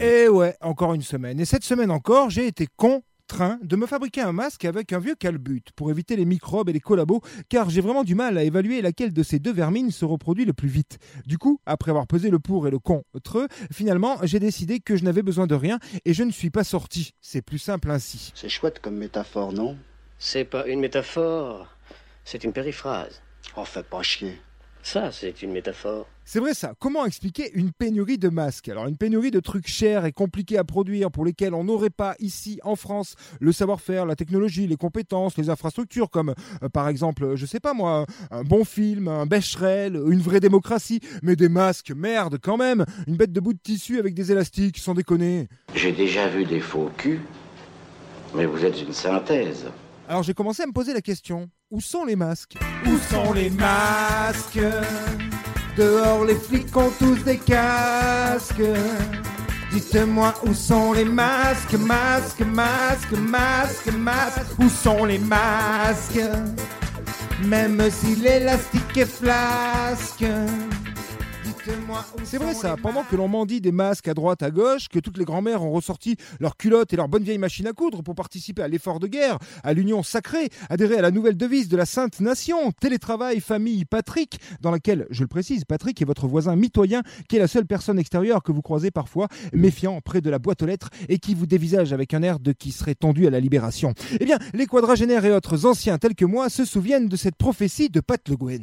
Et ouais, encore une semaine. Et cette semaine encore, j'ai été contraint de me fabriquer un masque avec un vieux calbut pour éviter les microbes et les collabos, car j'ai vraiment du mal à évaluer laquelle de ces deux vermines se reproduit le plus vite. Du coup, après avoir pesé le pour et le contre, finalement, j'ai décidé que je n'avais besoin de rien et je ne suis pas sorti. C'est plus simple ainsi. C'est chouette comme métaphore, non? C'est pas une métaphore, c'est une périphrase. Oh, fais pas chier. Ça, c'est une métaphore. C'est vrai ça. Comment expliquer une pénurie de masques? Alors une pénurie de trucs chers et compliqués à produire pour lesquels on n'aurait pas ici en France le savoir-faire, la technologie, les compétences, les infrastructures comme euh, par exemple, je sais pas moi, un bon film, un Becherel, une vraie démocratie, mais des masques, merde quand même, une bête de bout de tissu avec des élastiques, sans déconner. J'ai déjà vu des faux culs, mais vous êtes une synthèse. Alors j'ai commencé à me poser la question, où sont les masques Où sont les masques Dehors les flics ont tous des casques. Dites-moi où sont les masques, masques, masques, masques, masques, où sont les masques Même si l'élastique est flasque. C'est vrai ça, pendant que l'on mendie des masques à droite à gauche, que toutes les grand-mères ont ressorti leurs culottes et leurs bonnes vieilles machines à coudre pour participer à l'effort de guerre, à l'union sacrée, adhérer à la nouvelle devise de la Sainte Nation, télétravail, famille, Patrick, dans laquelle, je le précise, Patrick est votre voisin mitoyen, qui est la seule personne extérieure que vous croisez parfois, méfiant près de la boîte aux lettres et qui vous dévisage avec un air de qui serait tendu à la libération. Eh bien, les quadragénaires et autres anciens tels que moi se souviennent de cette prophétie de Pat Le Guen.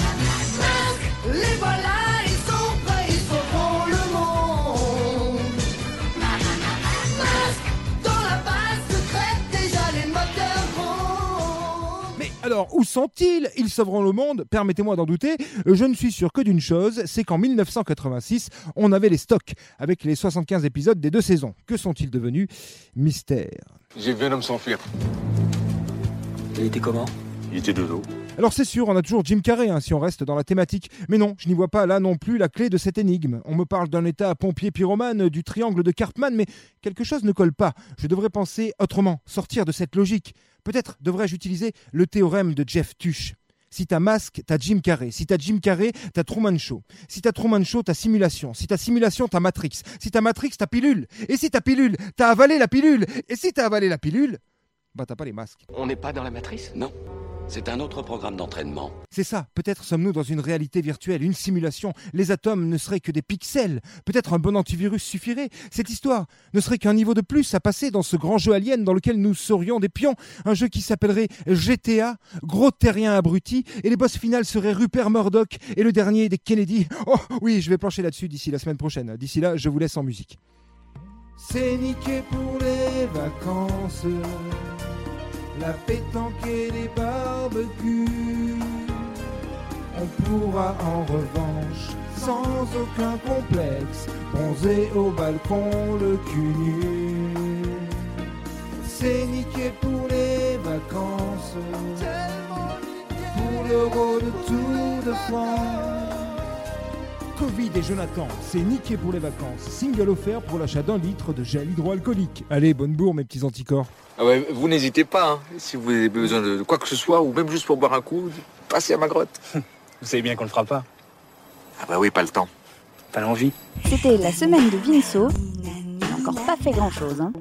Alors, où sont-ils? Ils sauveront le monde? Permettez-moi d'en douter. Je ne suis sûr que d'une chose, c'est qu'en 1986, on avait les stocks, avec les 75 épisodes des deux saisons. Que sont-ils devenus? Mystère. J'ai vu un homme s'enfuir. Il était comment? Il était de dos. Alors c'est sûr, on a toujours Jim Carrey, hein, si on reste dans la thématique. Mais non, je n'y vois pas là non plus la clé de cette énigme. On me parle d'un état pompier pyromane, du triangle de Cartman, mais quelque chose ne colle pas. Je devrais penser autrement, sortir de cette logique. Peut-être devrais-je utiliser le théorème de Jeff Tuch. Si t'as masque, t'as Jim Carrey. Si t'as Jim Carrey, t'as Truman Show. Si t'as Truman Show, t'as simulation. Si t'as simulation, t'as Matrix. Si t'as Matrix, t'as pilule. Et si t'as pilule, t'as avalé la pilule. Et si t'as avalé la pilule, bah t'as pas les masques. On n'est pas dans la matrice Non, c'est un autre programme d'entraînement. C'est ça, peut-être sommes-nous dans une réalité virtuelle, une simulation. Les atomes ne seraient que des pixels. Peut-être un bon antivirus suffirait. Cette histoire ne serait qu'un niveau de plus à passer dans ce grand jeu alien dans lequel nous serions des pions. Un jeu qui s'appellerait GTA, gros terrien abruti, et les boss finales seraient Rupert Murdoch et le dernier des Kennedy. Oh oui, je vais plancher là-dessus d'ici la semaine prochaine. D'ici là, je vous laisse en musique. C'est niqué pour les vacances, la pétanque et les barbecues. On pourra en revanche, sans aucun complexe, bronzer au balcon le cul nu. C'est niqué pour les vacances, pour l'euro de Tour de France. Covid et Jonathan, c'est niqué pour les vacances. Single offert pour l'achat d'un litre de gel hydroalcoolique. Allez, bonne bourre, mes petits anticorps. Ah ouais, vous n'hésitez pas, hein. si vous avez besoin de quoi que ce soit, ou même juste pour boire un coup, passez à ma grotte. Vous savez bien qu'on le fera pas. Ah bah oui, pas le temps. Pas l'envie. C'était la semaine de Vinceau. Il n'a encore pas fait grand chose. Hein.